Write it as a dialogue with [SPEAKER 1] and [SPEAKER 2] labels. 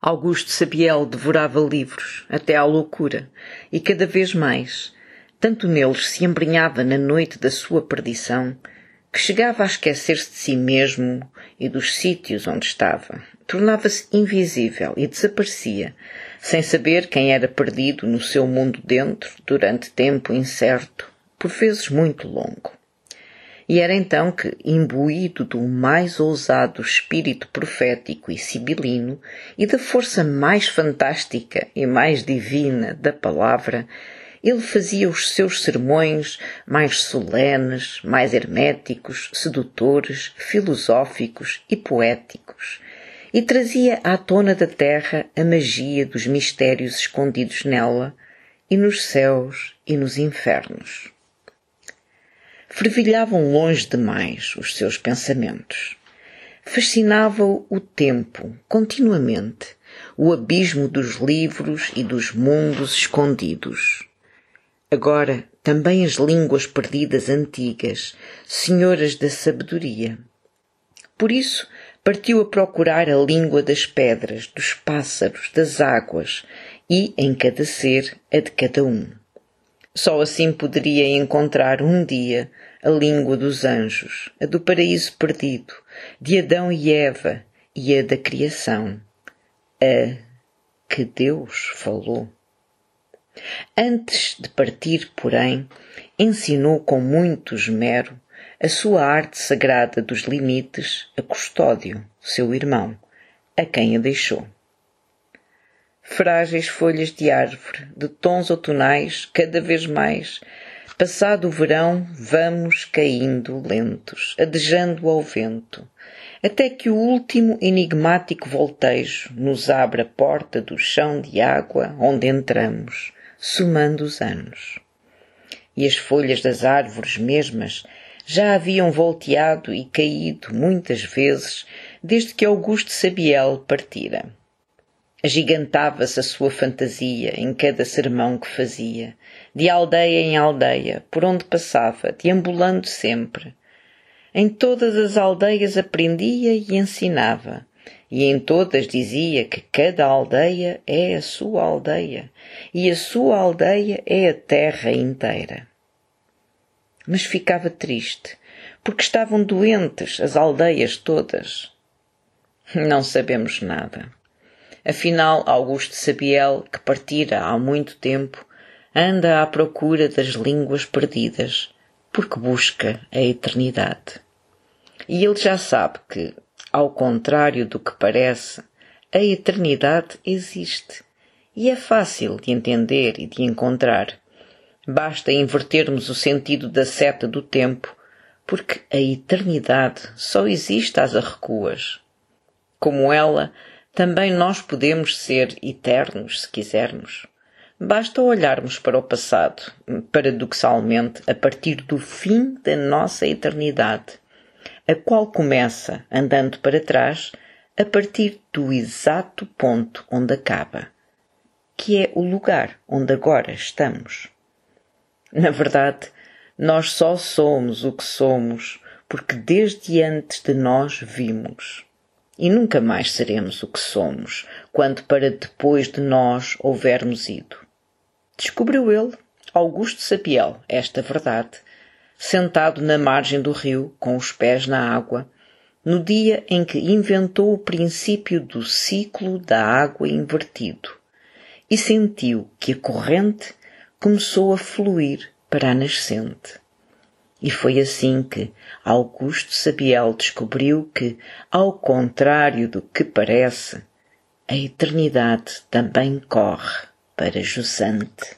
[SPEAKER 1] Augusto Sabiel devorava livros, até à loucura, e cada vez mais, tanto neles se embrenhava na noite da sua perdição, que chegava a esquecer-se de si mesmo e dos sítios onde estava. Tornava-se invisível e desaparecia, sem saber quem era perdido no seu mundo dentro durante tempo incerto, por vezes muito longo. E era então que, imbuído do mais ousado espírito profético e sibilino e da força mais fantástica e mais divina da palavra, ele fazia os seus sermões mais solenes, mais herméticos, sedutores, filosóficos e poéticos, e trazia à tona da terra a magia dos mistérios escondidos nela, e nos céus e nos infernos fervilhavam longe demais os seus pensamentos. Fascinava-o o tempo, continuamente, o abismo dos livros e dos mundos escondidos. Agora, também as línguas perdidas antigas, senhoras da sabedoria. Por isso, partiu a procurar a língua das pedras, dos pássaros, das águas e, em cada ser, a de cada um. Só assim poderia encontrar um dia a língua dos anjos, a do paraíso perdido, de Adão e Eva e a da criação, a que Deus falou. Antes de partir, porém, ensinou com muito esmero a sua arte sagrada dos limites a Custódio, seu irmão, a quem a deixou frágeis folhas de árvore, de tons outonais cada vez mais. Passado o verão, vamos caindo lentos, adejando ao vento, até que o último enigmático voltejo nos abre a porta do chão de água onde entramos, somando os anos. E as folhas das árvores mesmas já haviam volteado e caído muitas vezes desde que Augusto Sabiel partira. Agigantava-se a sua fantasia em cada sermão que fazia, de aldeia em aldeia, por onde passava, deambulando sempre. Em todas as aldeias aprendia e ensinava, e em todas dizia que cada aldeia é a sua aldeia, e a sua aldeia é a terra inteira. Mas ficava triste, porque estavam doentes as aldeias todas. Não sabemos nada. Afinal, Augusto Sabiel, que partira há muito tempo, anda à procura das línguas perdidas, porque busca a eternidade. E ele já sabe que, ao contrário do que parece, a eternidade existe e é fácil de entender e de encontrar. Basta invertermos o sentido da seta do tempo, porque a eternidade só existe às arrecuas. Como ela, também nós podemos ser eternos, se quisermos. Basta olharmos para o passado, paradoxalmente, a partir do fim da nossa eternidade, a qual começa andando para trás a partir do exato ponto onde acaba, que é o lugar onde agora estamos. Na verdade, nós só somos o que somos porque desde antes de nós vimos e nunca mais seremos o que somos, quando para depois de nós houvermos ido. Descobriu ele, Augusto Sapiel, esta verdade, sentado na margem do rio, com os pés na água, no dia em que inventou o princípio do ciclo da água invertido, e sentiu que a corrente começou a fluir para a nascente. E foi assim que Augusto Sabiel descobriu que, ao contrário do que parece, a eternidade também corre para Jusante.